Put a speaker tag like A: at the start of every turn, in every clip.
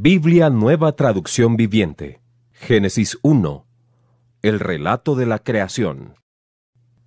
A: Biblia Nueva Traducción Viviente. Génesis 1. El relato de la creación.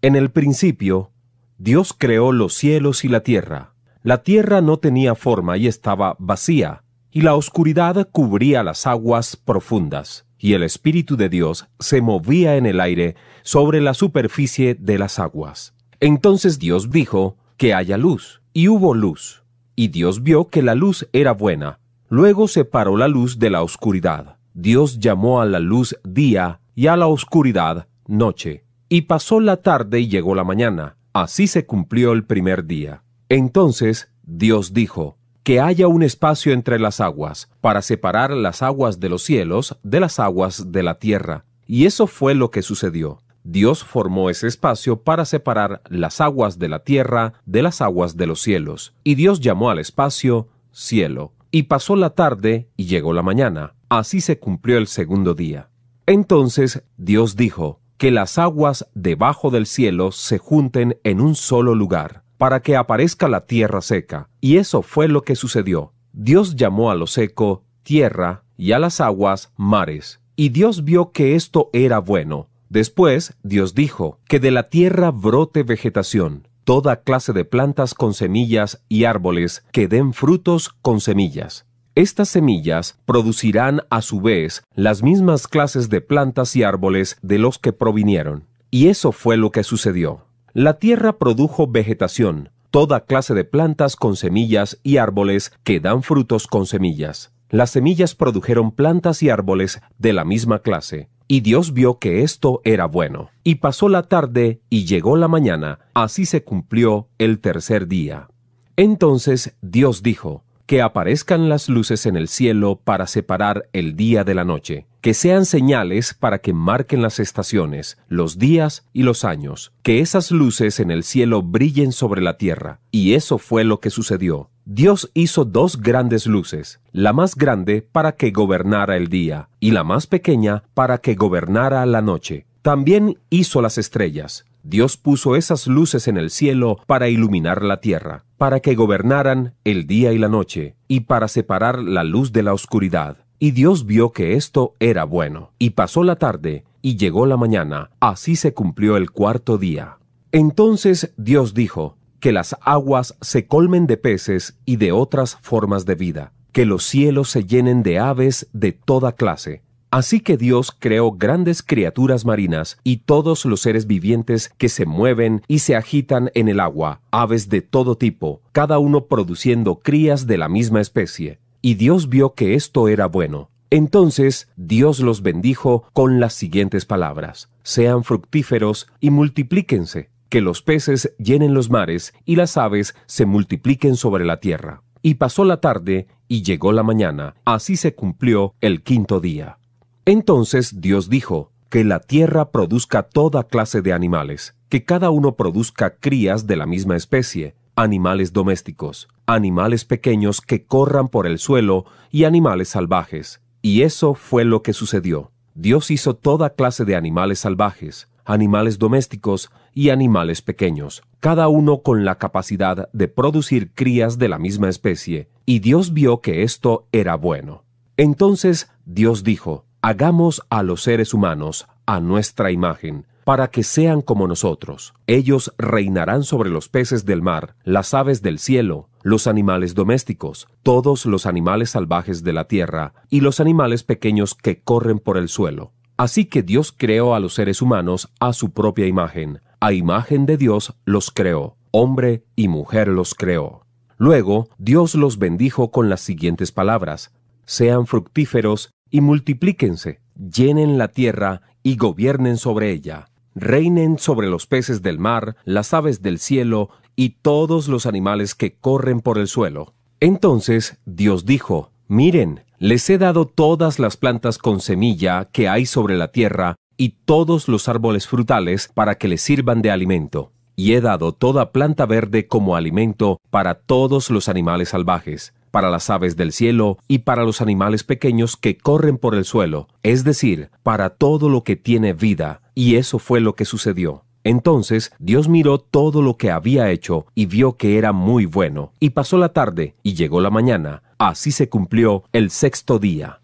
A: En el principio, Dios creó los cielos y la tierra. La tierra no tenía forma y estaba vacía, y la oscuridad cubría las aguas profundas, y el Espíritu de Dios se movía en el aire sobre la superficie de las aguas. Entonces Dios dijo, que haya luz, y hubo luz. Y Dios vio que la luz era buena. Luego separó la luz de la oscuridad. Dios llamó a la luz día y a la oscuridad noche. Y pasó la tarde y llegó la mañana. Así se cumplió el primer día. Entonces Dios dijo, que haya un espacio entre las aguas, para separar las aguas de los cielos de las aguas de la tierra. Y eso fue lo que sucedió. Dios formó ese espacio para separar las aguas de la tierra de las aguas de los cielos. Y Dios llamó al espacio cielo. Y pasó la tarde y llegó la mañana. Así se cumplió el segundo día. Entonces Dios dijo, que las aguas debajo del cielo se junten en un solo lugar, para que aparezca la tierra seca. Y eso fue lo que sucedió. Dios llamó a lo seco tierra y a las aguas mares. Y Dios vio que esto era bueno. Después Dios dijo, que de la tierra brote vegetación, toda clase de plantas con semillas y árboles que den frutos con semillas. Estas semillas producirán a su vez las mismas clases de plantas y árboles de los que provinieron. Y eso fue lo que sucedió. La tierra produjo vegetación, toda clase de plantas con semillas y árboles que dan frutos con semillas. Las semillas produjeron plantas y árboles de la misma clase, y Dios vio que esto era bueno. Y pasó la tarde y llegó la mañana, así se cumplió el tercer día. Entonces Dios dijo, que aparezcan las luces en el cielo para separar el día de la noche, que sean señales para que marquen las estaciones, los días y los años, que esas luces en el cielo brillen sobre la tierra. Y eso fue lo que sucedió. Dios hizo dos grandes luces, la más grande para que gobernara el día, y la más pequeña para que gobernara la noche. También hizo las estrellas. Dios puso esas luces en el cielo para iluminar la tierra, para que gobernaran el día y la noche, y para separar la luz de la oscuridad. Y Dios vio que esto era bueno. Y pasó la tarde, y llegó la mañana. Así se cumplió el cuarto día. Entonces Dios dijo, que las aguas se colmen de peces y de otras formas de vida, que los cielos se llenen de aves de toda clase. Así que Dios creó grandes criaturas marinas y todos los seres vivientes que se mueven y se agitan en el agua, aves de todo tipo, cada uno produciendo crías de la misma especie. Y Dios vio que esto era bueno. Entonces Dios los bendijo con las siguientes palabras, Sean fructíferos y multiplíquense que los peces llenen los mares y las aves se multipliquen sobre la tierra. Y pasó la tarde y llegó la mañana, así se cumplió el quinto día. Entonces Dios dijo, que la tierra produzca toda clase de animales, que cada uno produzca crías de la misma especie, animales domésticos, animales pequeños que corran por el suelo y animales salvajes. Y eso fue lo que sucedió. Dios hizo toda clase de animales salvajes, animales domésticos y animales pequeños, cada uno con la capacidad de producir crías de la misma especie, y Dios vio que esto era bueno. Entonces Dios dijo, Hagamos a los seres humanos a nuestra imagen, para que sean como nosotros. Ellos reinarán sobre los peces del mar, las aves del cielo, los animales domésticos, todos los animales salvajes de la tierra, y los animales pequeños que corren por el suelo. Así que Dios creó a los seres humanos a su propia imagen. A imagen de Dios los creó. Hombre y mujer los creó. Luego Dios los bendijo con las siguientes palabras. Sean fructíferos y multiplíquense, llenen la tierra y gobiernen sobre ella. Reinen sobre los peces del mar, las aves del cielo y todos los animales que corren por el suelo. Entonces Dios dijo, Miren, les he dado todas las plantas con semilla que hay sobre la tierra y todos los árboles frutales para que les sirvan de alimento. Y he dado toda planta verde como alimento para todos los animales salvajes, para las aves del cielo y para los animales pequeños que corren por el suelo, es decir, para todo lo que tiene vida. Y eso fue lo que sucedió. Entonces Dios miró todo lo que había hecho y vio que era muy bueno. Y pasó la tarde y llegó la mañana. Así se cumplió el sexto día.